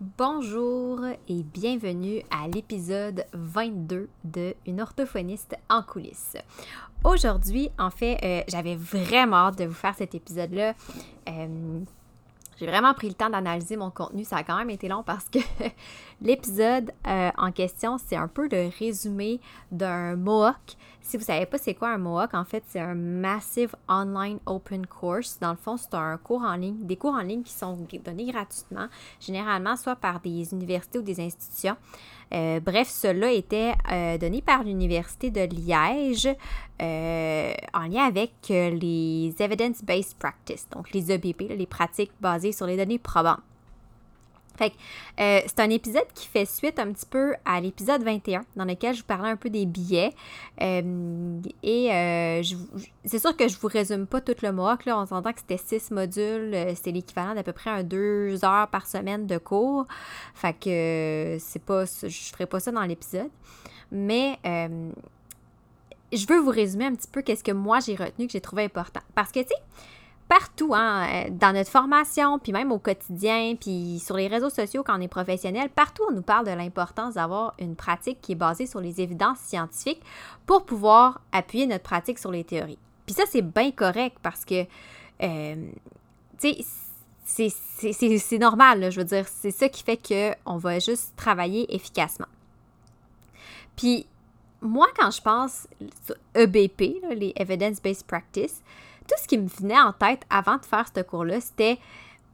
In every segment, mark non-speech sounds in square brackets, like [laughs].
Bonjour et bienvenue à l'épisode 22 de Une orthophoniste en coulisses. Aujourd'hui, en fait, euh, j'avais vraiment hâte de vous faire cet épisode-là. Euh, j'ai vraiment pris le temps d'analyser mon contenu. Ça a quand même été long parce que [laughs] l'épisode euh, en question, c'est un peu le résumé d'un MOOC. Si vous ne savez pas c'est quoi un MOOC, en fait, c'est un Massive Online Open Course. Dans le fond, c'est un cours en ligne, des cours en ligne qui sont donnés gratuitement, généralement soit par des universités ou des institutions. Euh, bref, cela était euh, donné par l'Université de Liège euh, en lien avec les Evidence-Based Practice, donc les EBP, les pratiques basées sur les données probantes. Fait euh, c'est un épisode qui fait suite un petit peu à l'épisode 21, dans lequel je vous parlais un peu des billets. Euh, et euh, c'est sûr que je vous résume pas tout le mois. Là, on s'entend que c'était six modules. C'était l'équivalent d'à peu près un deux heures par semaine de cours. Fait que c'est pas. Je ferai pas ça dans l'épisode. Mais je veux vous résumer un petit peu qu'est-ce que moi j'ai retenu, que j'ai trouvé important. Parce que, tu sais, partout, hein, euh, dans notre formation, puis même au quotidien, puis sur les réseaux sociaux quand on est professionnel, partout on nous parle de l'importance d'avoir une pratique qui est basée sur les évidences scientifiques pour pouvoir appuyer notre pratique sur les théories. Puis ça, c'est bien correct parce que, euh, tu sais, c'est normal, je veux dire, c'est ça qui fait qu'on va juste travailler efficacement. Puis, moi, quand je pense EBP, les Evidence-Based Practice, tout ce qui me venait en tête avant de faire ce cours-là, c'était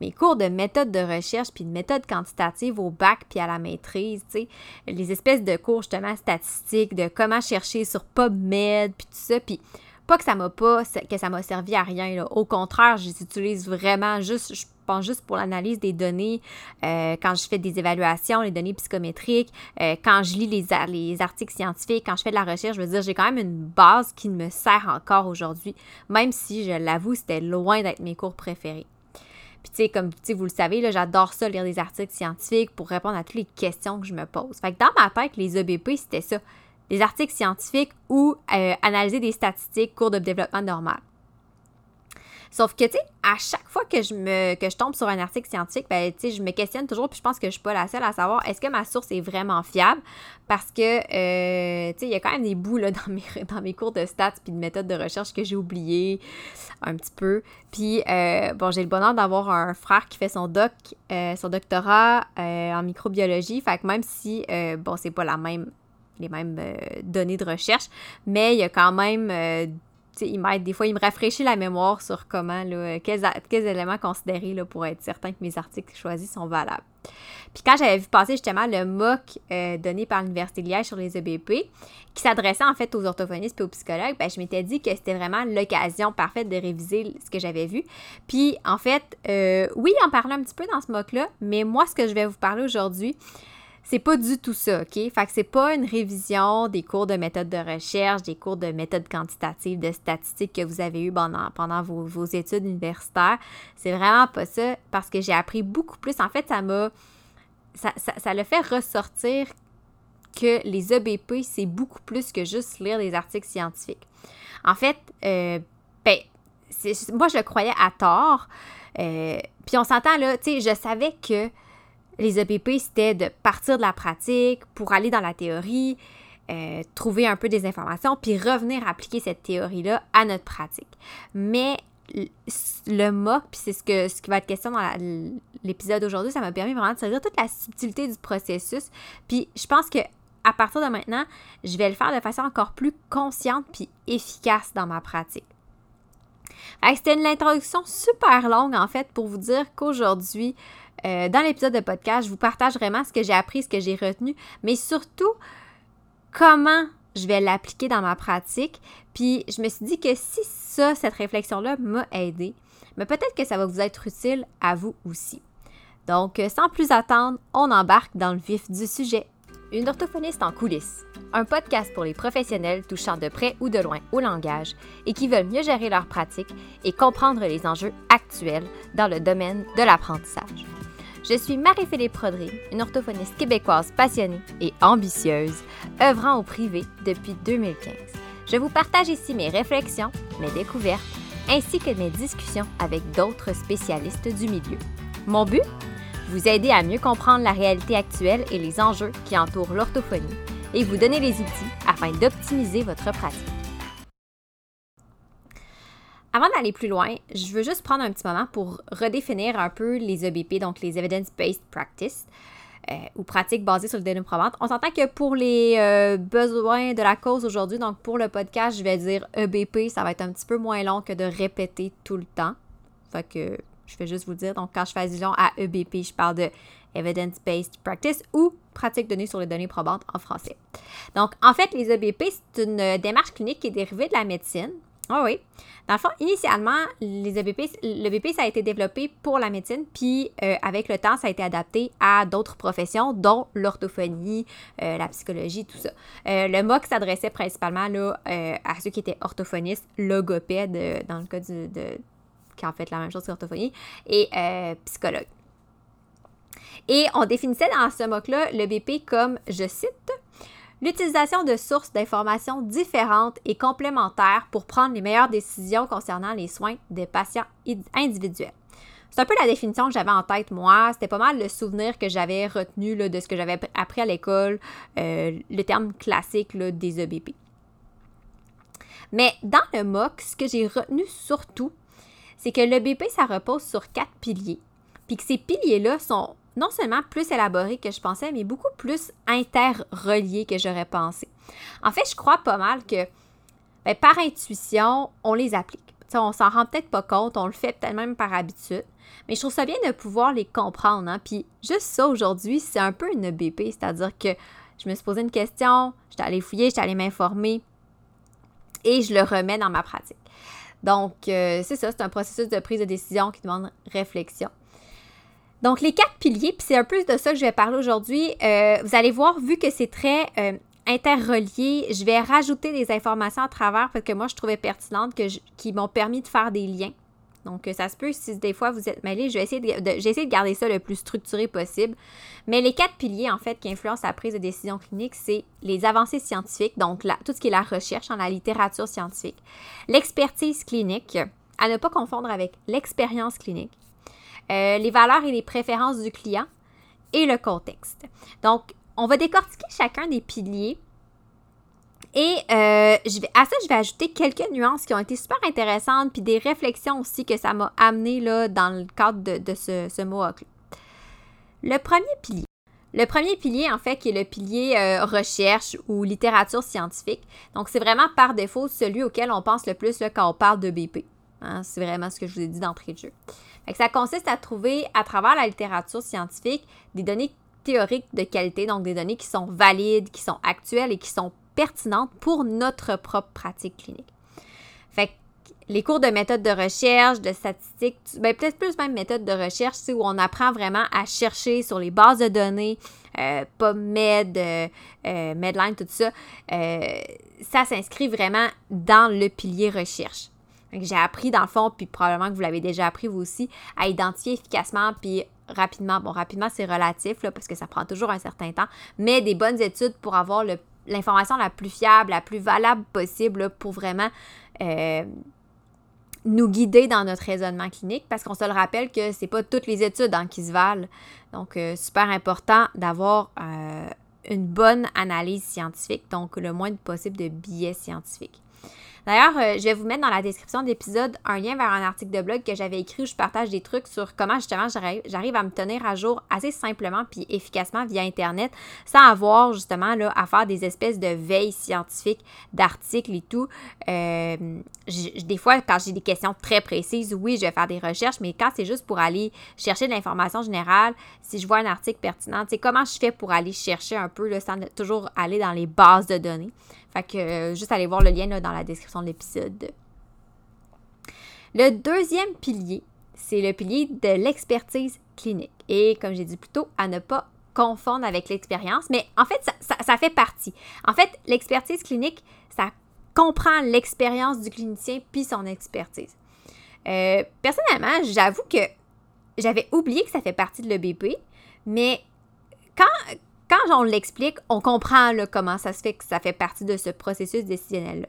mes cours de méthode de recherche puis de méthode quantitative au bac puis à la maîtrise, tu sais, les espèces de cours justement statistiques, de comment chercher sur PubMed puis tout ça, puis pas que ça m'a pas que ça m'a servi à rien au contraire, je les utilise vraiment juste pense juste pour l'analyse des données, euh, quand je fais des évaluations, les données psychométriques, euh, quand je lis les, les articles scientifiques, quand je fais de la recherche, je veux dire, j'ai quand même une base qui me sert encore aujourd'hui, même si, je l'avoue, c'était loin d'être mes cours préférés. Puis, tu sais, comme vous le savez, j'adore ça, lire des articles scientifiques pour répondre à toutes les questions que je me pose. Fait que dans ma tête, les EBP, c'était ça. Des articles scientifiques ou euh, analyser des statistiques, cours de développement normal. Sauf que, tu sais, à chaque fois que je, me, tombe sur un article scientifique, ben, tu sais, je me questionne toujours, puis je pense que je suis pas la seule à savoir est-ce que ma source est vraiment fiable? Parce que, euh, tu sais, il y a quand même des bouts [laughs] dans, mes, cours de stats puis de méthodes de recherche que j'ai oublié un petit peu. Puis, euh, bon, j'ai le bonheur d'avoir un frère qui fait son doc, son doctorat en microbiologie. Fait que même si, bon, c'est pas la même les mêmes données de recherche, mais il y a quand même il m'aide des fois, il me rafraîchit la mémoire sur comment, là, quels, éléments considérer là, pour être certain que mes articles choisis sont valables. Puis quand j'avais vu passer justement le MOOC euh, donné par l'Université de Liège sur les EBP, qui s'adressait en fait aux orthophonistes et aux psychologues, ben, je m'étais dit que c'était vraiment l'occasion parfaite de réviser ce que j'avais vu. Puis en fait, euh, oui, en parlait un petit peu dans ce MOOC-là, mais moi, ce que je vais vous parler aujourd'hui, c'est pas du tout ça, OK? Fait que c'est pas une révision des cours de méthode de recherche, des cours de méthode quantitative, de statistiques que vous avez eu pendant, pendant vos, études universitaires. C'est vraiment pas ça parce que j'ai appris beaucoup plus. En fait, ça m'a. Ça, ça, le fait ressortir que les EBP, c'est beaucoup plus que juste lire des articles scientifiques. En fait, euh, ben, moi, je croyais à tort. Euh, puis on s'entend là, tu sais, je savais que les EPP, c'était de partir de la pratique pour aller dans la théorie, euh, trouver un peu des informations, puis revenir appliquer cette théorie-là à notre pratique. Mais le MOOC, puis c'est ce, que, ce qui va être question dans l'épisode d'aujourd'hui, ça m'a permis vraiment de saisir toute la subtilité du processus. Puis je pense que à partir de maintenant, je vais le faire de façon encore plus consciente puis efficace dans ma pratique. C'était une introduction super longue en fait pour vous dire qu'aujourd'hui, euh, dans l'épisode de podcast, je vous partage vraiment ce que j'ai appris, ce que j'ai retenu, mais surtout comment je vais l'appliquer dans ma pratique. Puis je me suis dit que si ça, cette réflexion-là m'a aidé, mais peut-être que ça va vous être utile à vous aussi. Donc, sans plus attendre, on embarque dans le vif du sujet. Une orthophoniste en coulisses, un podcast pour les professionnels touchant de près ou de loin au langage et qui veulent mieux gérer leur pratique et comprendre les enjeux actuels dans le domaine de l'apprentissage. Je suis Marie-Philippe Prodry, une orthophoniste québécoise passionnée et ambitieuse, œuvrant au privé depuis 2015. Je vous partage ici mes réflexions, mes découvertes, ainsi que mes discussions avec d'autres spécialistes du milieu. Mon but? Vous aider à mieux comprendre la réalité actuelle et les enjeux qui entourent l'orthophonie et vous donner les outils afin d'optimiser votre pratique. Avant d'aller plus loin, je veux juste prendre un petit moment pour redéfinir un peu les EBP, donc les Evidence-Based Practice. Euh, ou pratiques basées sur le données probantes. On s'entend que pour les euh, besoins de la cause aujourd'hui, donc pour le podcast, je vais dire EBP, ça va être un petit peu moins long que de répéter tout le temps. Fait que je vais juste vous dire, donc quand je fais allusion à EBP, je parle de Evidence-Based Practice ou pratique donnée sur les données probantes en français. Donc, en fait, les EBP, c'est une démarche clinique qui est dérivée de la médecine. Ah oui. Dans le fond, initialement, les EBP, l'EBP, ça a été développé pour la médecine, puis euh, avec le temps, ça a été adapté à d'autres professions, dont l'orthophonie, euh, la psychologie, tout ça. Euh, le MOC s'adressait principalement là, à ceux qui étaient orthophonistes, logopèdes, dans le cas de, qui en fait la même chose que l'orthophonie, et psychologues. Et on définissait dans ce MOC-là l'EBP comme, je cite, l'utilisation de sources d'informations différentes et complémentaires pour prendre les meilleures décisions concernant les soins des patients individuels. C'est un peu la définition que j'avais en tête, moi. C'était pas mal le souvenir que j'avais retenu de ce que j'avais appris à l'école, euh, le terme classique des EBP. Mais dans le MOC, ce que j'ai retenu surtout, c'est que l'EBP, ça repose sur quatre piliers. Puis que ces piliers-là sont non seulement plus élaborés que je pensais, mais beaucoup plus interreliés que j'aurais pensé. En fait, je crois pas mal que ben, par intuition, on les applique. On on s'en rend peut-être pas compte, on le fait peut-être même par habitude, mais je trouve ça bien de pouvoir les comprendre. Hein. Puis juste ça aujourd'hui, c'est un peu une BP, c'est-à-dire que je me suis posé une question, j'étais allée fouiller, j'étais allée m'informer et je le remets dans ma pratique. Donc, euh, c'est ça, c'est un processus de prise de décision qui demande réflexion. Donc, les quatre piliers, puis c'est un peu de ça que je vais parler aujourd'hui. Euh, vous allez voir, vu que c'est très euh, interrelié, je vais rajouter des informations à travers parce que moi, je trouvais pertinentes qui m'ont permis de faire des liens. Donc, euh, ça se peut, si des fois vous êtes mêlés, je vais essayer de, de garder ça le plus structuré possible. Mais les quatre piliers, en fait, qui influencent la prise de décision clinique, c'est les avancées scientifiques, donc tout ce qui est la recherche en la littérature scientifique, l'expertise clinique, à ne pas confondre avec l'expérience clinique, euh, les valeurs et les préférences du client et le contexte. Donc, on va décortiquer chacun des piliers. Et euh, à ça, je vais ajouter quelques nuances qui ont été super intéressantes, puis des réflexions aussi que ça m'a amené dans le cadre de, ce, ce MOOC. Le premier pilier. Le premier pilier, en fait, qui est le pilier euh, recherche ou littérature scientifique. Donc, c'est vraiment par défaut celui auquel on pense le plus quand on parle de BP. Hein. c'est vraiment ce que je vous ai dit d'entrée de jeu ça consiste à trouver à travers la littérature scientifique des données théoriques de qualité, donc des données qui sont valides, qui sont actuelles et qui sont pertinentes pour notre propre pratique clinique. Fait les cours de méthode de recherche, de statistiques, ben peut-être plus même méthode de recherche, où on apprend vraiment à chercher sur les bases de données, euh, euh, euh, Medline, tout ça, euh, ça s'inscrit vraiment dans le pilier recherche. J'ai appris dans le fond, puis probablement que vous l'avez déjà appris vous aussi, à identifier efficacement puis rapidement. Bon, rapidement, c'est relatif là, parce que ça prend toujours un certain temps, mais des bonnes études pour avoir l'information la plus fiable, la plus valable possible pour vraiment euh, nous guider dans notre raisonnement clinique parce qu'on se le rappelle que c'est pas toutes les études hein, qui se valent. Donc, euh, super important d'avoir euh, une bonne analyse scientifique, donc le moins possible de biais scientifiques. D'ailleurs, euh, je vais vous mettre dans la description de l'épisode un lien vers un article de blog que j'avais écrit où je partage des trucs sur comment justement j'arrive à me tenir à jour assez simplement puis efficacement via Internet sans avoir justement là, à faire des espèces de veilles scientifiques d'articles et tout. Euh, des fois, quand j'ai des questions très précises, oui, je vais faire des recherches, mais quand c'est juste pour aller chercher de l'information générale, si je vois un article pertinent, sais, comment je fais pour aller chercher un peu sans toujours aller dans les bases de données? Fait que euh, juste aller voir le lien dans la description de l'épisode. Le deuxième pilier, c'est le pilier de l'expertise clinique. Et comme j'ai dit plus tôt, à ne pas confondre avec l'expérience, mais en fait, ça, fait partie. En fait, l'expertise clinique, ça comprend l'expérience du clinicien puis son expertise. Euh, personnellement, j'avoue que j'avais oublié que ça fait partie de l'EBP, mais quand, quand on l'explique, on comprend comment ça se fait que ça fait partie de ce processus décisionnel-là.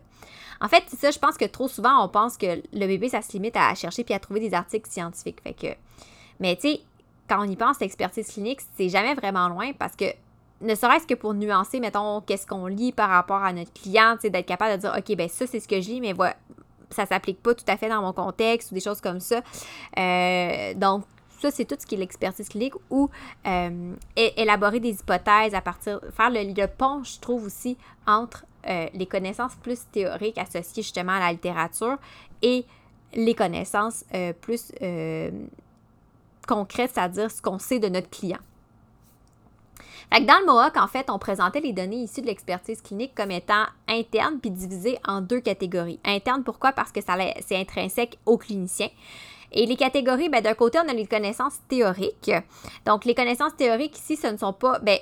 En fait, c'est ça, je pense que trop souvent, on pense que le bébé, ça se limite à chercher puis à trouver des articles scientifiques. Fait que, mais tu sais, quand on y pense, l'expertise clinique, c'est jamais vraiment loin parce que ne serait-ce que pour nuancer, mettons, qu'est-ce qu'on lit par rapport à notre client, d'être capable de dire, OK, ben ça, c'est ce que je lis, mais voilà, ça s'applique pas tout à fait dans mon contexte ou des choses comme ça. Euh, donc, ça, c'est tout ce qui est l'expertise clinique ou euh, élaborer des hypothèses à partir, faire le, pont, je trouve aussi, entre euh, les connaissances plus théoriques associées justement à la littérature et les connaissances plus concrètes, c'est-à-dire ce qu'on sait de notre client. Dans le MOOC, en fait, on présentait les données issues de l'expertise clinique comme étant internes puis divisées en deux catégories. Interne, pourquoi? Parce que c'est intrinsèque au clinicien. Et les catégories, ben, d'un côté, on a les connaissances théoriques. Donc, les connaissances théoriques ici, ce ne sont pas, ben,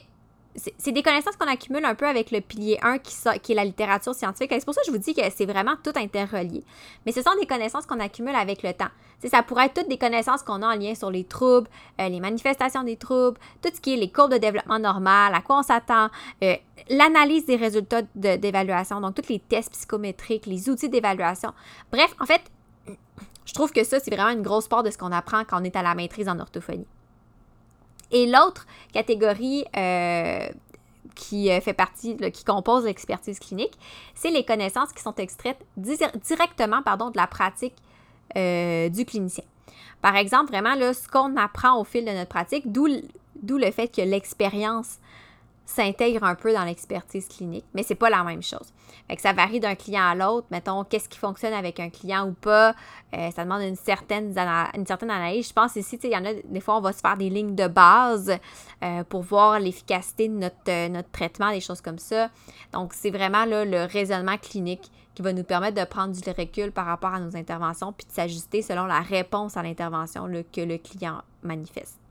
c'est des connaissances qu'on accumule un peu avec le pilier 1 qui, qui est la littérature scientifique. C'est pour ça que je vous dis que c'est vraiment tout interrelié. Mais ce sont des connaissances qu'on accumule avec le temps. ça pourrait être toutes des connaissances qu'on a en lien sur les troubles, euh, les manifestations des troubles, tout ce qui est les courbes de développement normal, à quoi on s'attend, euh, l'analyse des résultats d'évaluation, donc tous les tests psychométriques, les outils d'évaluation. Bref, en fait, je trouve que ça, c'est vraiment une grosse part de ce qu'on apprend quand on est à la maîtrise en orthophonie. Et l'autre catégorie euh, qui euh, fait partie, qui compose l'expertise clinique, c'est les connaissances qui sont extraites directement pardon, de la pratique euh, du clinicien. Par exemple, vraiment, là, ce qu'on apprend au fil de notre pratique, d'où le fait que l'expérience s'intègre un peu dans l'expertise clinique, mais c'est pas la même chose. Fait que ça varie d'un client à l'autre. Mettons, qu'est-ce qui fonctionne avec un client ou pas? Euh, ça demande une certaine, analyse. Je pense ici, il y en a des fois, on va se faire des lignes de base euh, pour voir l'efficacité de notre, euh, notre traitement, des choses comme ça. Donc, c'est vraiment le raisonnement clinique qui va nous permettre de prendre du recul par rapport à nos interventions puis de s'ajuster selon la réponse à l'intervention que le client manifeste.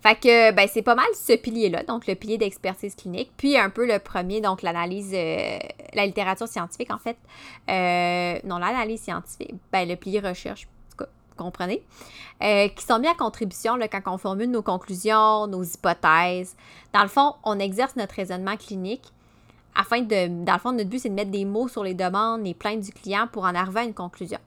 Fait que ben, c'est pas mal ce pilier-là, donc le pilier d'expertise clinique, puis un peu le premier, donc l'analyse, euh, la littérature scientifique en fait. Euh, non, l'analyse scientifique, ben, le pilier recherche, vous comprenez, euh, qui sont mis à contribution quand on formule nos conclusions, nos hypothèses. Dans le fond, on exerce notre raisonnement clinique afin de, dans le fond, notre but, c'est de mettre des mots sur les demandes, les plaintes du client pour en arriver à une conclusion.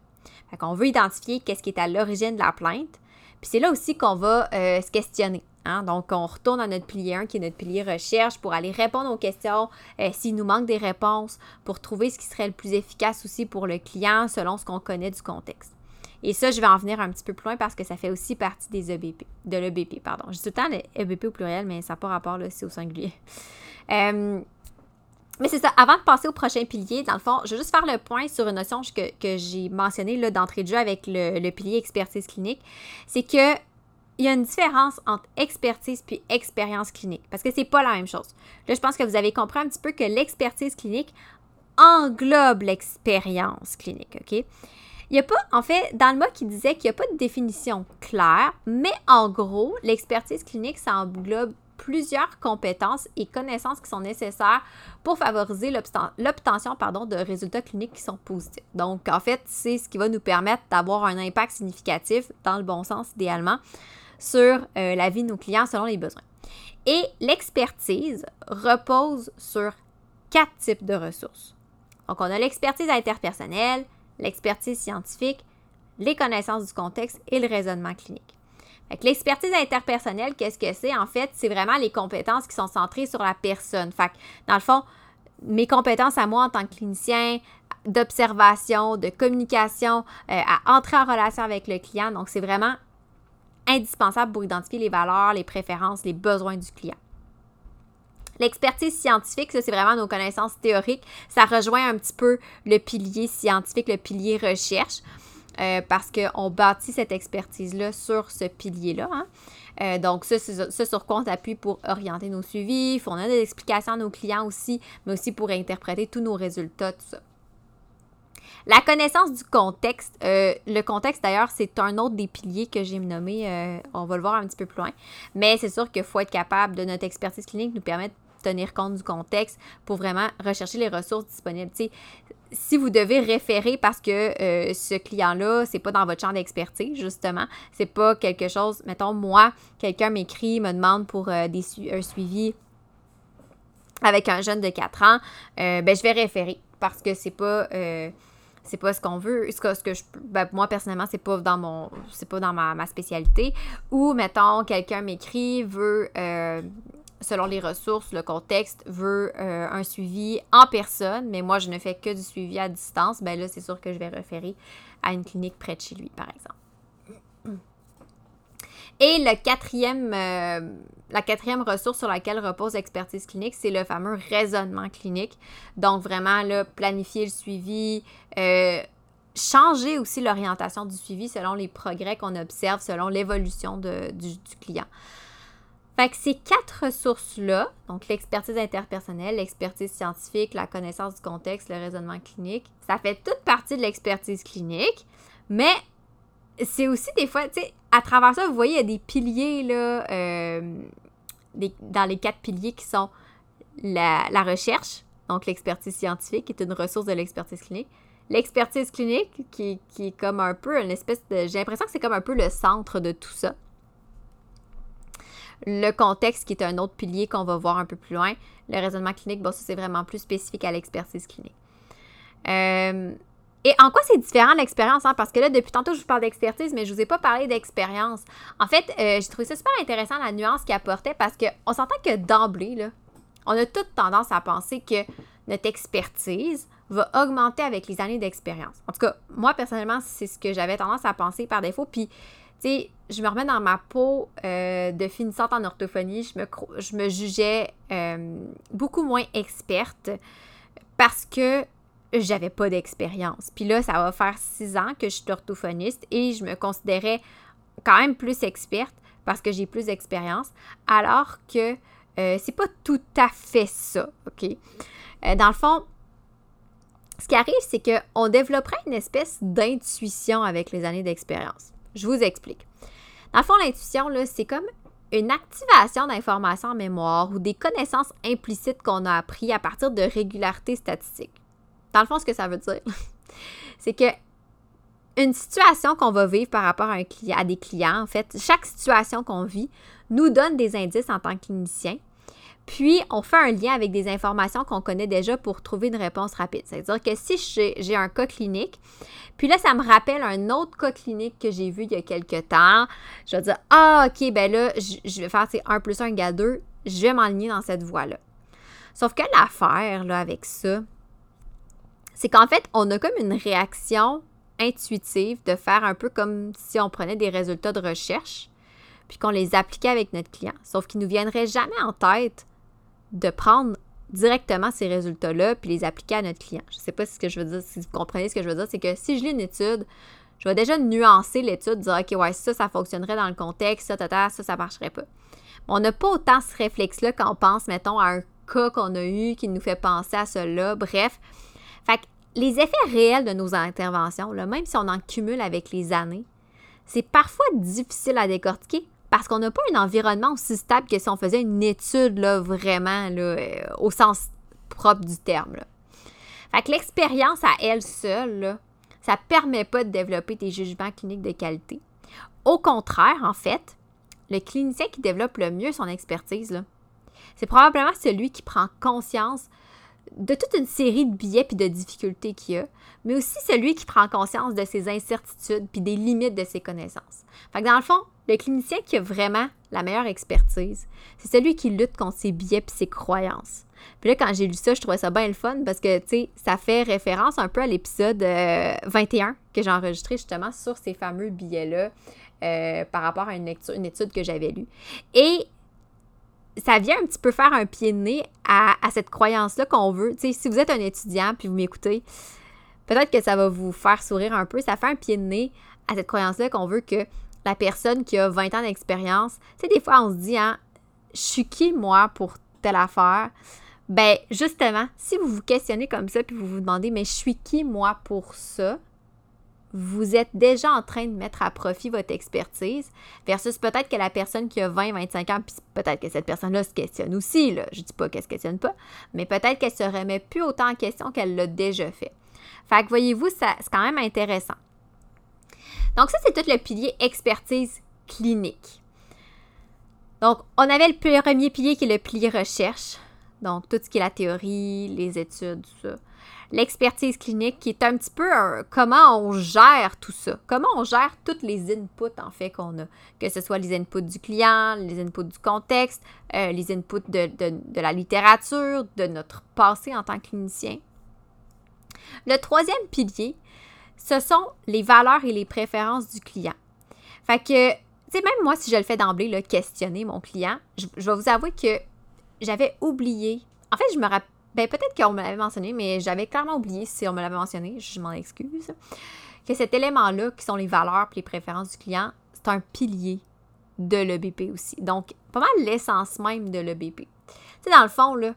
Fait qu'on veut identifier qu'est-ce qui est à l'origine de la plainte, puis c'est là aussi qu'on va euh, se questionner. Hein. Donc, on retourne à notre pilier 1 qui est notre pilier recherche pour aller répondre aux questions euh, s'il nous manque des réponses, pour trouver ce qui serait le plus efficace aussi pour le client selon ce qu'on connaît du contexte. Et ça, je vais en venir un petit peu plus loin parce que ça fait aussi partie des EBP, de l'EBP, pardon. Dis tout le temps les EBP au pluriel, mais ça n'a pas rapport là, c'est au singulier. Euh, mais c'est ça, avant de passer au prochain pilier, dans le fond, je vais juste faire le point sur une notion que, j'ai mentionnée d'entrée de jeu avec le, pilier expertise clinique. C'est que il y a une différence entre expertise puis expérience clinique parce que c'est pas la même chose. Là, je pense que vous avez compris un petit peu que l'expertise clinique englobe l'expérience clinique, OK? Il n'y a pas, en fait, dans le mot qui disait qu'il n'y a pas de définition claire, mais en gros, l'expertise clinique, ça englobe plusieurs compétences et connaissances qui sont nécessaires pour favoriser l'obtention de résultats cliniques qui sont positifs. Donc, en fait, c'est ce qui va nous permettre d'avoir un impact significatif, dans le bon sens idéalement, sur euh, la vie de nos clients selon les besoins. Et l'expertise repose sur quatre types de ressources. Donc, on a l'expertise interpersonnelle, l'expertise scientifique, les connaissances du contexte et le raisonnement clinique. L'expertise interpersonnelle, qu'est-ce que c'est? En fait, c'est vraiment les compétences qui sont centrées sur la personne. Fait dans le fond, mes compétences à moi en tant que clinicien, d'observation, de communication, euh, à entrer en relation avec le client. Donc, c'est vraiment indispensable pour identifier les valeurs, les préférences, les besoins du client. L'expertise scientifique, ça, c'est vraiment nos connaissances théoriques. Ça rejoint un petit peu le pilier scientifique, le pilier recherche. Euh, parce qu'on bâtit cette expertise-là sur ce pilier-là. Hein. Euh, donc, ça, c'est sur quoi on s'appuie pour orienter nos suivis, fournir des explications à nos clients aussi, mais aussi pour interpréter tous nos résultats, tout ça. La connaissance du contexte, euh, le contexte d'ailleurs, c'est un autre des piliers que j'ai nommé, on va le voir un petit peu plus loin, mais c'est sûr qu'il faut être capable de notre expertise clinique nous permettre de tenir compte du contexte pour vraiment rechercher les ressources disponibles si vous devez référer parce que euh, ce client-là, c'est pas dans votre champ d'expertise, justement, c'est pas quelque chose, mettons, moi, quelqu'un m'écrit, me demande pour euh, des un suivi avec un jeune de 4 ans, euh, ben, je vais référer parce que c'est pas c'est pas ce qu'on veut, ce que, ce que je, ben, moi personnellement, c'est pas dans mon, c'est pas dans ma, spécialité. Ou, mettons, quelqu'un m'écrit, veut, selon les ressources, le contexte, veut euh, un suivi en personne, mais moi, je ne fais que du suivi à distance, ben là, c'est sûr que je vais référer à une clinique près de chez lui, par exemple. Et euh, la quatrième ressource sur laquelle repose l'expertise clinique, c'est le fameux raisonnement clinique. Donc, vraiment, là, planifier le suivi, euh, changer aussi l'orientation du suivi selon les progrès qu'on observe, selon l'évolution du, client. Fait que ces quatre ressources-là, donc l'expertise interpersonnelle, l'expertise scientifique, la connaissance du contexte, le raisonnement clinique, ça fait toute partie de l'expertise clinique, mais c'est aussi des fois, tu sais, à travers ça, vous voyez, il y a des piliers, là, euh, dans les quatre piliers qui sont la, recherche, donc l'expertise scientifique, qui est une ressource de l'expertise clinique. L'expertise clinique, qui, qui, est comme un peu une espèce de. J'ai l'impression que c'est comme un peu le centre de tout ça. Le contexte, qui est un autre pilier qu'on va voir un peu plus loin. Le raisonnement clinique, bon, ça, c'est vraiment plus spécifique à l'expertise clinique. Euh, et en quoi c'est différent l'expérience? Hein? Parce que là, depuis tantôt, je vous parle d'expertise, mais je vous ai pas parlé d'expérience. En fait, euh, j'ai trouvé ça super intéressant, la nuance qu'il apportait, parce qu'on s'entend que d'emblée, on a toute tendance à penser que notre expertise va augmenter avec les années d'expérience. En tout cas, moi, personnellement, c'est ce que j'avais tendance à penser par défaut. Puis, tu sais, je me remets dans ma peau euh, de finissante en orthophonie. Je me, jugeais euh, beaucoup moins experte parce que j'avais pas d'expérience. Puis là, ça va faire six ans que je suis orthophoniste et je me considérais quand même plus experte parce que j'ai plus d'expérience, alors que euh, c'est pas tout à fait ça, OK? Dans le fond, ce qui arrive, c'est qu'on développerait une espèce d'intuition avec les années d'expérience. Je vous explique. Dans le fond, l'intuition, c'est comme une activation d'informations en mémoire ou des connaissances implicites qu'on a appris à partir de régularités statistiques. Dans le fond, ce que ça veut dire, [laughs] c'est que une situation qu'on va vivre par rapport à, à des clients, en fait, chaque situation qu'on vit nous donne des indices en tant que clinicien. Puis, on fait un lien avec des informations qu'on connaît déjà pour trouver une réponse rapide. C'est-à-dire que si j'ai un cas clinique, puis là, ça me rappelle un autre cas clinique que j'ai vu il y a quelques temps, je vais dire Ah, OK, ben là, je, vais faire 1 plus 1 égale 2, je vais m'enligner dans cette voie-là. Sauf que l'affaire là, avec ça, c'est qu'en fait, on a comme une réaction intuitive de faire un peu comme si on prenait des résultats de recherche puis qu'on les appliquait avec notre client. Sauf qu'il ne nous viendrait jamais en tête de prendre directement ces résultats-là puis les appliquer à notre client. Je ne sais pas ce que je veux dire, si vous comprenez ce que je veux dire, c'est que si je lis une étude, je vais déjà nuancer l'étude, dire OK, ouais, ça, ça fonctionnerait dans le contexte, ça, ça, ça, ça marcherait pas. On n'a pas autant ce réflexe-là quand on pense, mettons, à un cas qu'on a eu qui nous fait penser à cela. Bref, fait que les effets réels de nos interventions, même si on en cumule avec les années, c'est parfois difficile à décortiquer parce qu'on n'a pas un environnement aussi stable que si on faisait une étude vraiment euh, au sens propre du terme. Fait que l'expérience à elle seule, ça ne permet pas de développer des jugements cliniques de qualité. Au contraire, en fait, le clinicien qui développe le mieux son expertise, c'est probablement celui qui prend conscience de toute une série de biais puis de difficultés qu'il y a, mais aussi celui qui prend conscience de ses incertitudes puis des limites de ses connaissances. Fait que dans le fond, le clinicien qui a vraiment la meilleure expertise, c'est celui qui lutte contre ses biais puis ses croyances. Puis là, quand j'ai lu ça, je trouvais ça bien le fun parce que, tu sais, ça fait référence un peu à l'épisode 21 euh, que j'ai enregistré justement sur ces fameux billets-là euh, par rapport à une, une étude que j'avais lue. Et ça vient un petit peu faire un pied de nez à, cette croyance-là qu'on veut. Tu sais, si vous êtes un étudiant puis vous m'écoutez, peut-être que ça va vous faire sourire un peu. Ça fait un pied de nez à cette croyance-là qu'on veut que la personne qui a 20 ans d'expérience, tu sais, des fois, on se dit, hein, je suis qui, moi, pour telle affaire? Ben, justement, si vous vous questionnez comme ça puis vous vous demandez, mais je suis qui, moi, pour ça? vous êtes déjà en train de mettre à profit votre expertise versus peut-être que la personne qui a 20, 25 ans, puis peut-être que cette personne-là se questionne aussi, là, je dis pas qu'elle se questionne pas, mais peut-être qu'elle se remet plus autant en question qu'elle l'a déjà fait. Fait que voyez-vous, c'est quand même intéressant. Donc ça, c'est tout le pilier expertise clinique. Donc, on avait le premier pilier qui est le pilier recherche. Donc, tout ce qui est la théorie, les études, ça. l'expertise clinique qui est un petit peu comment on gère tout ça, comment on gère toutes les inputs en fait qu'on a, que ce soit les inputs du client, les inputs du contexte, euh, les inputs de, de la littérature, de notre passé en tant que clinicien. Le troisième pilier, ce sont les valeurs et les préférences du client. Fait que, tu sais, même moi, si je le fais d'emblée, le questionner mon client, je, vais vous avouer que j'avais oublié. En fait, je me rappelle. Ben, peut-être qu'on me l'avait mentionné, mais j'avais clairement oublié si on me l'avait mentionné, je m'en excuse. Que cet élément-là, qui sont les valeurs et les préférences du client, c'est un pilier de l'EBP aussi. Donc, pas mal l'essence même de l'EBP. Tu sais, dans le fond, là,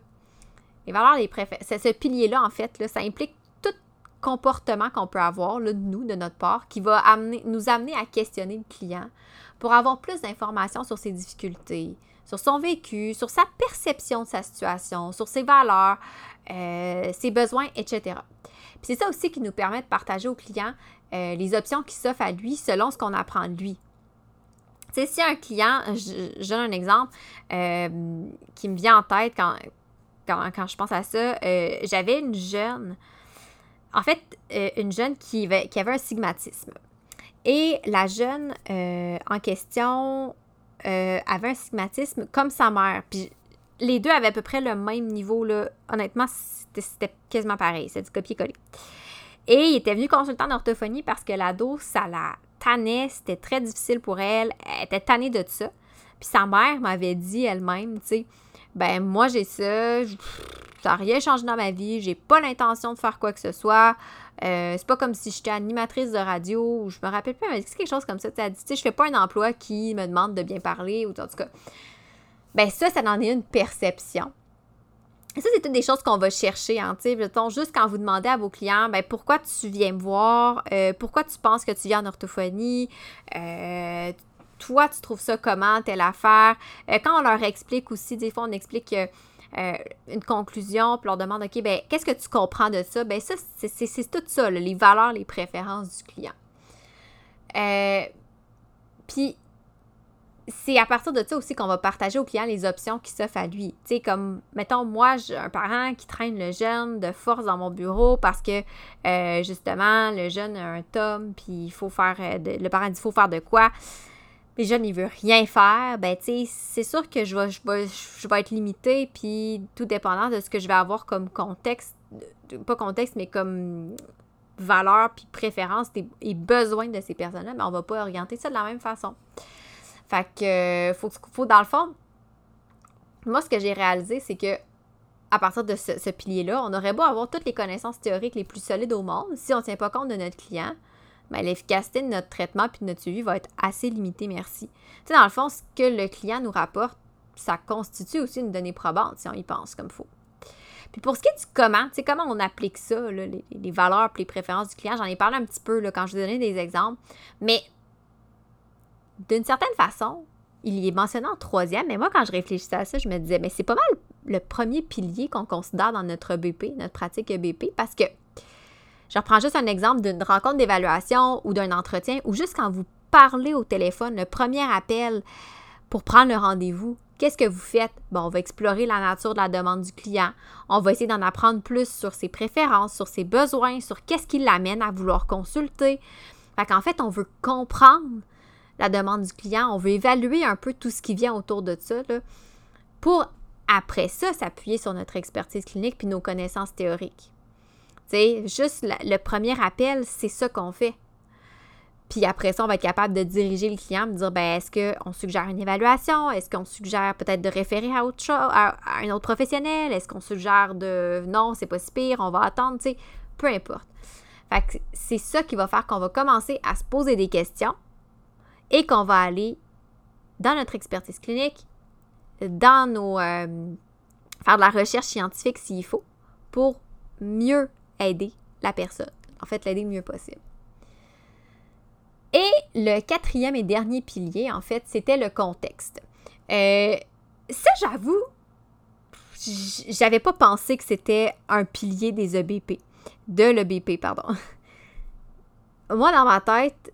les valeurs, les préférences, ce pilier-là, en fait, là, ça implique comportement qu'on peut avoir, là, de nous, de notre part, qui va nous amener à questionner le client pour avoir plus d'informations sur ses difficultés, sur son vécu, sur sa perception de sa situation, sur ses valeurs, euh, ses besoins, etc. Puis c'est ça aussi qui nous permet de partager au client euh, les options qui s'offrent à lui selon ce qu'on apprend de lui. Tu si un client, je, un exemple euh, qui me vient en tête quand, quand, quand je pense à ça, j'avais une jeune en fait, euh, une jeune qui, avait un stigmatisme. Et la jeune euh, en question euh, avait un stigmatisme comme sa mère. Puis les deux avaient à peu près le même niveau. Là. Honnêtement, c'était quasiment pareil. C'est du copier-coller. Et il était venu consultant d'orthophonie parce que l'ado, ça la tannait. C'était très difficile pour elle. Elle était tannée de ça. Puis sa mère m'avait dit elle-même, tu sais, ben moi j'ai ça, ça n'a rien changé dans ma vie. J'ai pas l'intention de faire quoi que ce soit. Euh, c'est pas comme si j'étais animatrice de radio ou je me rappelle plus, mais c'est quelque chose comme ça. Tu as dit, tu sais, je fais pas un emploi qui me demande de bien parler ou en tout cas. Ben ça, ça en est une perception. Ça, c'est toutes des choses qu'on va chercher, hein, tu sais, juste quand vous demandez à vos clients, ben pourquoi tu viens me voir, euh, pourquoi tu penses que tu viens en orthophonie, euh, toi, tu trouves ça comment, telle affaire? quand on leur explique aussi, des fois, on explique que euh, une conclusion, puis leur demande, OK, ben, qu'est-ce que tu comprends de ça? Ben, ça, c'est tout ça, les valeurs, les préférences du client. Euh, puis, c'est à partir de ça aussi qu'on va partager au client les options qui s'offrent à lui. Tu sais, comme, mettons, moi, j'ai un parent qui traîne le jeune de force dans mon bureau parce que, euh, justement, le jeune a un tome, puis il faut faire, le parent dit, il faut faire de quoi? Les jeunes, ils veulent rien faire, ben, tu sais, c'est sûr que je vais, je, vais, je vais être limitée, puis tout dépendant de ce que je vais avoir comme contexte, pas contexte, mais comme valeur, puis préférence et besoin de ces personnes-là, mais on va pas orienter ça de la même façon. Fait que, faut, faut dans le fond, moi, ce que j'ai réalisé, c'est que à partir de ce, ce pilier-là, on aurait beau avoir toutes les connaissances théoriques les plus solides au monde, si on ne tient pas compte de notre client, ben, l'efficacité de notre traitement puis de notre suivi va être assez limitée, merci. Tu sais, dans le fond, ce que le client nous rapporte, ça constitue aussi une donnée probante si on y pense comme il faut. Puis pour ce qui est du comment, tu sais, comment on applique ça, les, valeurs et les préférences du client, j'en ai parlé un petit peu là, quand je vous donnais des exemples, mais d'une certaine façon, il y est mentionné en troisième, mais moi, quand je réfléchissais à ça, je me disais, mais c'est pas mal le premier pilier qu'on considère dans notre BP, notre pratique EBP, parce que je reprends juste un exemple d'une rencontre d'évaluation ou d'un entretien ou juste quand vous parlez au téléphone, le premier appel pour prendre le rendez-vous. Qu'est-ce que vous faites? Bon, on va explorer la nature de la demande du client. On va essayer d'en apprendre plus sur ses préférences, sur ses besoins, sur qu'est-ce qui l'amène à vouloir consulter. Fait qu'en fait, on veut comprendre la demande du client, on veut évaluer un peu tout ce qui vient autour de ça pour après ça s'appuyer sur notre expertise clinique puis nos connaissances théoriques juste le premier appel, c'est ça qu'on fait. Puis après ça, on va être capable de diriger le client, de dire ben, est-ce qu'on suggère une évaluation? Est-ce qu'on suggère peut-être de référer à, un autre professionnel? Est-ce qu'on suggère de non, c'est pas si pire, on va attendre, tu sais, peu importe. Fait que c'est ça qui va faire qu'on va commencer à se poser des questions et qu'on va aller dans notre expertise clinique, dans nos. Euh, faire de la recherche scientifique s'il faut, pour mieux aider la personne. En fait, l'aider le mieux possible. Et le quatrième et dernier pilier, en fait, c'était le contexte. Euh, ça, j'avoue, j'avais pas pensé que c'était un pilier des EBP, de l'EBP, pardon. [laughs] Moi, dans ma tête,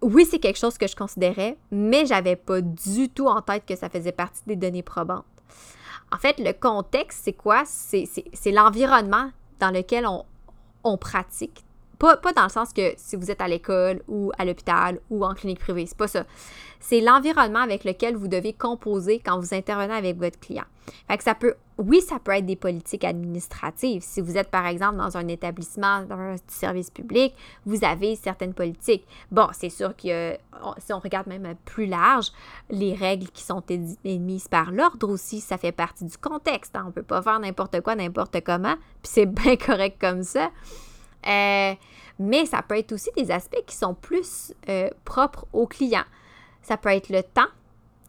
oui, c'est quelque chose que je considérais, mais j'avais pas du tout en tête que ça faisait partie des données probantes. En fait, le contexte, c'est quoi? C'est l'environnement dans lequel on, on pratique. Pas, pas dans le sens que si vous êtes à l'école ou à l'hôpital ou en clinique privée, c'est pas ça. C'est l'environnement avec lequel vous devez composer quand vous intervenez avec votre client. Fait que ça peut, oui, ça peut être des politiques administratives. Si vous êtes par exemple dans un établissement, dans un service public, vous avez certaines politiques. Bon, c'est sûr que si on regarde même plus large, les règles qui sont émises par l'ordre aussi, ça fait partie du contexte. Hein. On ne peut pas faire n'importe quoi, n'importe comment, puis c'est [laughs] bien correct comme ça. Euh, mais ça peut être aussi des aspects qui sont plus euh, propres aux clients. Ça peut être le temps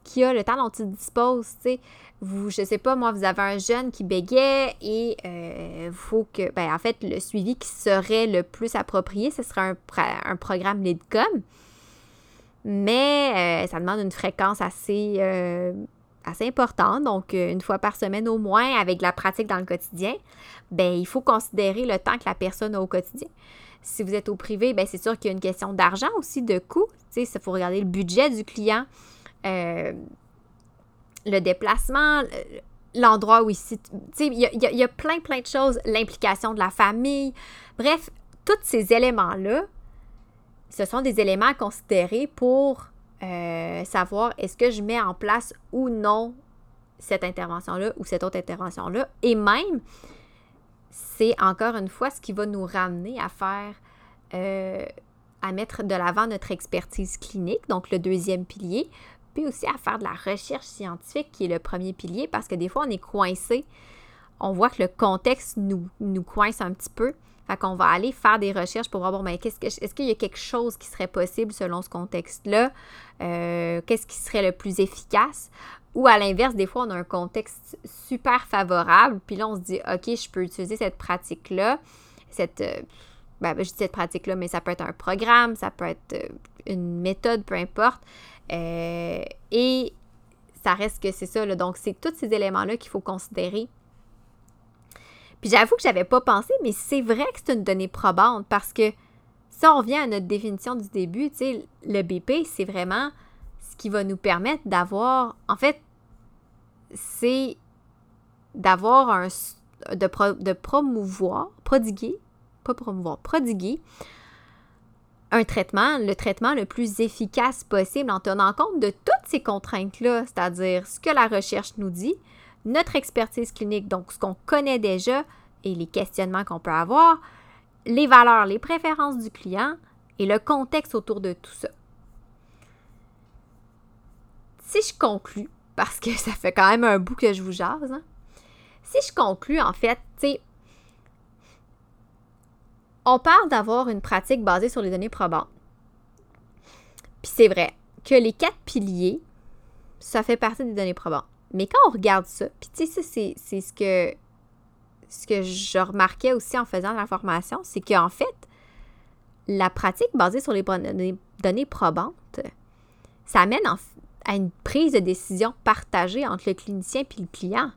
qu'il a, le temps dont il dispose. sais. Vous, je sais pas, moi, vous avez un jeune qui bégait et euh, faut que, ben, en fait, le suivi qui serait le plus approprié, ce serait un, un programme LEDCOM. Mais euh, ça demande une fréquence assez, euh, assez importante, donc une fois par semaine au moins, avec la pratique dans le quotidien. Ben, il faut considérer le temps que la personne a au quotidien. Si vous êtes au privé, ben, c'est sûr qu'il y a une question d'argent aussi, de coût. Il faut regarder le budget du client, euh, le déplacement, l'endroit où il Il y, il y a plein, plein de choses, l'implication de la famille. Bref, tous ces éléments-là, ce sont des éléments à considérer pour euh, savoir est-ce que je mets en place ou non cette intervention-là ou cette autre intervention-là. Et même, c'est encore une fois ce qui va nous ramener à faire, euh, à mettre de l'avant notre expertise clinique, donc le deuxième pilier, puis aussi à faire de la recherche scientifique qui est le premier pilier parce que des fois on est coincé, on voit que le contexte nous, nous coince un petit peu. Fait qu'on va aller faire des recherches pour voir, bon, ben, que, est-ce qu'il y a quelque chose qui serait possible selon ce contexte-là? Euh, qu'est-ce qui serait le plus efficace? Ou à l'inverse, des fois, on a un contexte super favorable, puis là, on se dit, OK, je peux utiliser cette pratique-là, cette, euh, ben, ben, je dis cette pratique-là, mais ça peut être un programme, ça peut être euh, une méthode, peu importe. Euh, et ça reste que c'est ça. Là. Donc, c'est tous ces éléments-là qu'il faut considérer. Puis j'avoue que j'avais pas pensé, mais c'est vrai que c'est une donnée probante parce que si on revient à notre définition du début, tu sais, le BP, c'est vraiment ce qui va nous permettre d'avoir, en fait, c'est d'avoir un, de, de promouvoir, prodiguer, pas promouvoir, prodiguer un traitement, le traitement le plus efficace possible en tenant compte de toutes ces contraintes-là, c'est-à-dire ce que la recherche nous dit, notre expertise clinique, donc ce qu'on connaît déjà et les questionnements qu'on peut avoir, les valeurs, les préférences du client et le contexte autour de tout ça. Si je conclus, parce que [laughs] ça fait quand même un bout que je vous jase, hein, si je conclus, en fait, tu on parle d'avoir une pratique basée sur les données probantes. Puis c'est vrai que les quatre piliers, ça fait partie des données probantes. Mais quand on regarde ça, puis tu sais, ça, c'est ce que, ce que je remarquais aussi en faisant la formation, c'est qu'en fait, la pratique basée sur les données, probantes, ça amène à une prise de décision partagée entre le clinicien et le client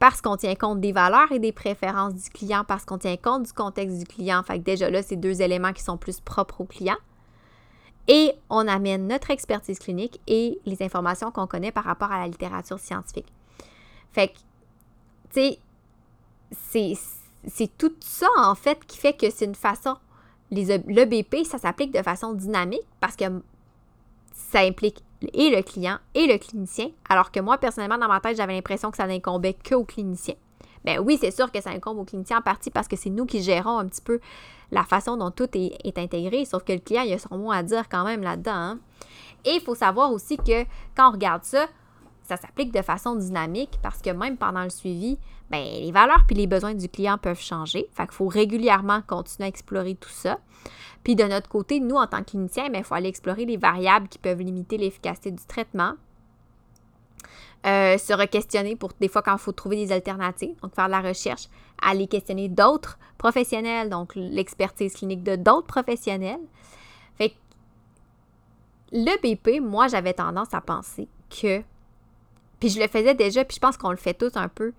parce qu'on tient compte des valeurs et des préférences du client, parce qu'on tient compte du contexte du client. Fait que déjà là, c'est deux éléments qui sont plus propres au client. Et on amène notre expertise clinique et les informations qu'on connaît par rapport à la littérature scientifique. Fait que, tu sais, c'est tout ça, en fait, qui fait que c'est une façon. Le BP, ça s'applique de façon dynamique parce que ça implique et le client et le clinicien, alors que moi, personnellement, dans ma tête, j'avais l'impression que ça n'incombait qu'au clinicien. Ben oui, c'est sûr que ça incombe au clinicien en partie parce que c'est nous qui gérons un petit peu la façon dont tout est, intégré, sauf que le client, il a son mot à dire quand même là-dedans. Hein. Et il faut savoir aussi que quand on regarde ça, ça s'applique de façon dynamique parce que même pendant le suivi, ben, les valeurs puis les besoins du client peuvent changer. Fait qu'il faut régulièrement continuer à explorer tout ça. Puis de notre côté, nous, en tant que cliniciens, il faut aller explorer les variables qui peuvent limiter l'efficacité du traitement. Euh, se re-questionner pour des fois quand il faut trouver des alternatives, donc faire de la recherche, aller questionner d'autres professionnels, donc l'expertise clinique de d'autres professionnels. Fait que le BP, moi, j'avais tendance à penser que, puis je le faisais déjà, puis je pense qu'on le fait tous un peu,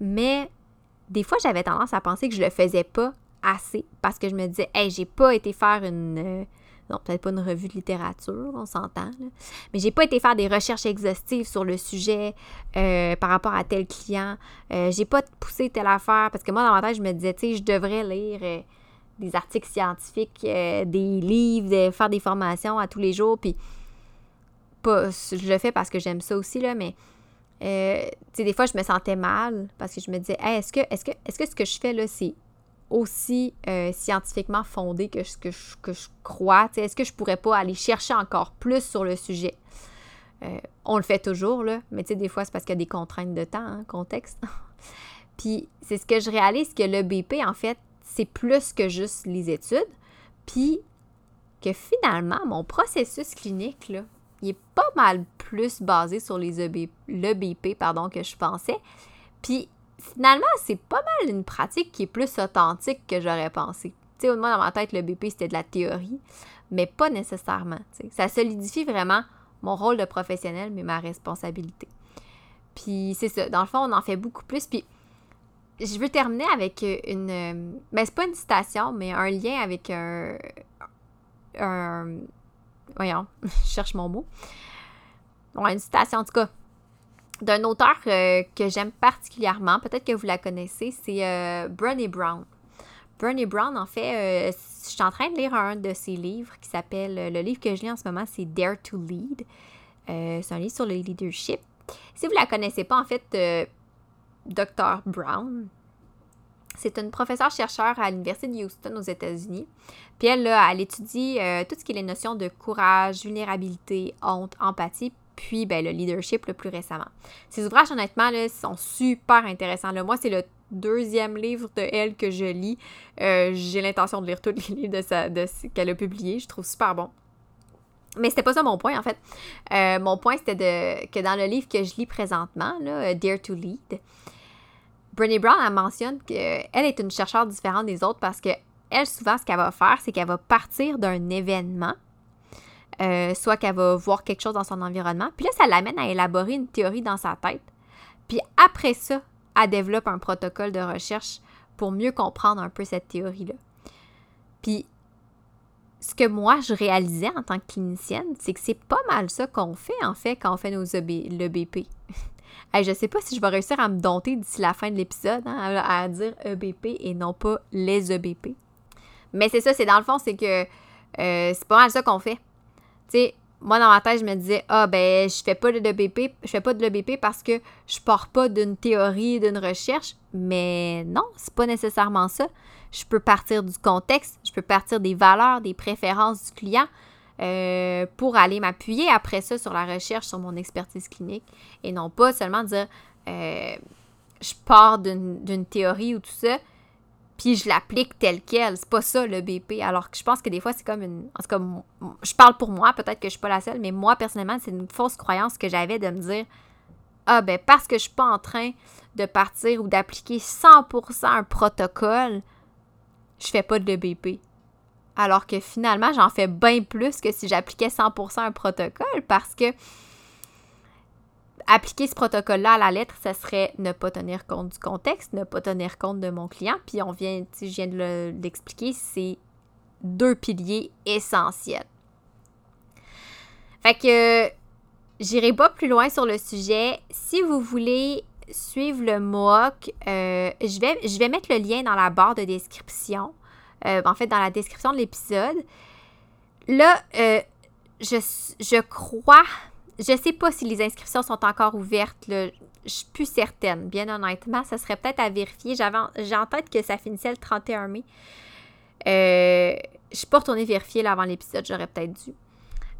mais des fois, j'avais tendance à penser que je le faisais pas assez parce que je me disais, hey, j'ai pas été faire une. Euh, Non, peut-être pas une revue de littérature, on s'entend. Mais j'ai pas été faire des recherches exhaustives sur le sujet euh, par rapport à tel client. Euh, j'ai pas poussé telle affaire parce que moi, dans ma tête, je me disais, tu sais, je devrais lire des articles scientifiques, des livres, faire des formations à tous les jours. Puis, pas, je le fais parce que j'aime ça aussi, là, mais. tu sais, des fois, je me sentais mal parce que je me disais, est-ce que, est-ce que, est-ce que ce que je fais là, c'est aussi euh, scientifiquement fondé que ce que je, que je crois. Est-ce que je pourrais pas aller chercher encore plus sur le sujet? Euh, on le fait toujours, là, mais des fois, c'est parce qu'il y a des contraintes de temps, hein, contexte. [laughs] puis c'est ce que je réalise que le BP, en fait, c'est plus que juste les études. Puis que finalement, mon processus clinique, là, il est pas mal plus basé sur les EB, le BP pardon, que je pensais. Puis finalement, c'est pas mal une pratique qui est plus authentique que j'aurais pensé. Tu sais, moi, dans ma tête, le BP, c'était de la théorie, mais pas nécessairement. Ça solidifie vraiment mon rôle de professionnel, mais ma responsabilité. Puis c'est ça. Dans le fond, on en fait beaucoup plus. Puis je veux terminer avec une. Mais ben, c'est pas une citation, mais un lien avec un voyons, [laughs] je cherche mon mot. Bon, une citation, en tout cas, d'un auteur euh, que j'aime particulièrement, peut-être que vous la connaissez, c'est euh, Brené Brown. Brené Brown, en fait, euh, je suis en train de lire un de ses livres qui s'appelle, le livre que je lis en ce moment, c'est Dare to Lead. c'est un livre sur le leadership. Si vous ne la connaissez pas, en fait, Dr. Brown, c'est une professeure chercheur à l'Université de Houston aux États-Unis. Puis elle, là, elle étudie tout ce qui est les notions de courage, vulnérabilité, honte, empathie, puis ben, le leadership le plus récemment. Ces ouvrages, honnêtement, là, sont super intéressants. Moi, c'est le deuxième livre de elle que je lis. Euh, j'ai l'intention de lire tous les livres qu'elle a publiés. Je trouve super bon. Mais c'était pas ça mon point, en fait. Euh, mon point, c'était que dans le livre que je lis présentement, euh, Dare to Lead, Brené Brown, elle mentionne qu'elle est une chercheure différente des autres parce que elle, souvent, ce qu'elle va faire, c'est qu'elle va partir d'un événement euh, soit qu'elle va voir quelque chose dans son environnement. Puis là, ça l'amène à élaborer une théorie dans sa tête. Puis après ça, elle développe un protocole de recherche pour mieux comprendre un peu cette théorie-là. Puis ce que moi, je réalisais en tant que clinicienne, c'est que c'est pas mal ça qu'on fait, en fait, quand on fait nos EB, le BP. [laughs] hey, je sais pas si je vais réussir à me dompter d'ici la fin de l'épisode, hein, à, dire EBP et non pas les EBP. Mais c'est ça, c'est dans le fond, c'est que euh, c'est pas mal ça qu'on fait. Tu sais, moi, dans ma tête, je me disais, ah, ben, je fais pas de l'EBP, je fais pas de l'EBP parce que je pars pas d'une théorie, d'une recherche. Mais non, c'est pas nécessairement ça. Je peux partir du contexte, je peux partir des valeurs, des préférences du client euh, pour aller m'appuyer après ça sur la recherche, sur mon expertise clinique et non pas seulement dire, euh, je pars d'une théorie ou tout ça, puis je l'applique tel quel. C'est pas ça le BP. Alors que je pense que des fois, c'est comme une. En tout cas, je parle pour moi, peut-être que je suis pas la seule, mais moi, personnellement, c'est une fausse croyance que j'avais de me dire Ah, ben, parce que je suis pas en train de partir ou d'appliquer 100% un protocole, je fais pas de BP. Alors que finalement, j'en fais bien plus que si j'appliquais 100% un protocole parce que appliquer ce protocole-là à la lettre, ça serait ne pas tenir compte du contexte, ne pas tenir compte de mon client. Puis on vient, je viens de l'expliquer, c'est deux piliers essentiels. Fait que j'irai pas plus loin sur le sujet. Si vous voulez suivre le MOOC, euh, je, vais, mettre le lien dans la barre de description. Euh, en fait, dans la description de l'épisode. Là, euh, je, je crois je sais pas si les inscriptions sont encore ouvertes. Là. Je suis plus certaine, bien honnêtement. Ça serait peut-être à vérifier. J'ai en tête que ça finissait le 31 mai. Euh, je suis pas retournée vérifier avant l'épisode. J'aurais peut-être dû.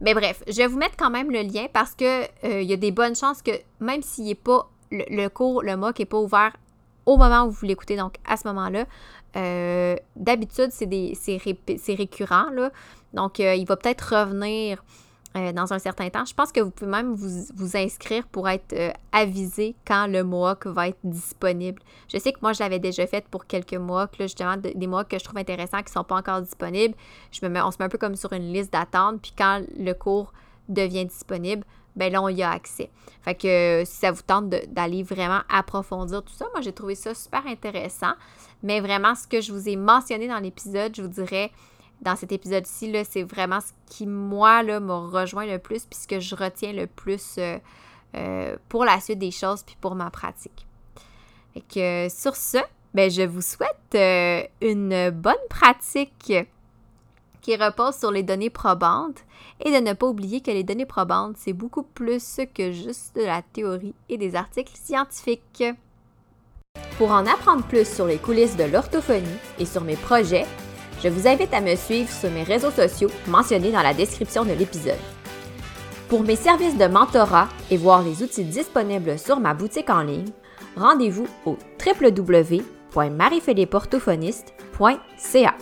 Mais bref, je vais vous mettre quand même le lien parce que euh, il y a des bonnes chances que même s'il n'est pas le, cours, le MOOC n'est pas ouvert au moment où vous l'écoutez, donc à ce moment-là, euh, d'habitude, c'est, c'est, récurrent. Là. Donc, il va peut-être revenir euh, dans un certain temps. Je pense que vous pouvez même vous, inscrire pour être euh, avisé quand le MOOC va être disponible. Je sais que moi, je l'avais déjà fait pour quelques mois, là, justement, des mois que je trouve intéressants qui ne sont pas encore disponibles. On se met un peu comme sur une liste d'attente, puis quand le cours devient disponible, ben là, on y a accès. Fait que euh, si ça vous tente d'aller vraiment approfondir tout ça, moi, j'ai trouvé ça super intéressant. Mais vraiment, ce que je vous ai mentionné dans l'épisode, je vous dirais dans cet épisode-ci, c'est vraiment ce qui, moi, m'a rejoint le plus, puis ce que je retiens le plus euh, euh, pour la suite des choses, puis pour ma pratique. Fait que sur ce, ben, je vous souhaite euh, une bonne pratique qui repose sur les données probantes et de ne pas oublier que les données probantes, c'est beaucoup plus que juste de la théorie et des articles scientifiques. Pour en apprendre plus sur les coulisses de l'orthophonie et sur mes projets, je vous invite à me suivre sur mes réseaux sociaux mentionnés dans la description de l'épisode. Pour mes services de mentorat et voir les outils disponibles sur ma boutique en ligne, rendez-vous au www.mariephilippeorthophoniste.ca.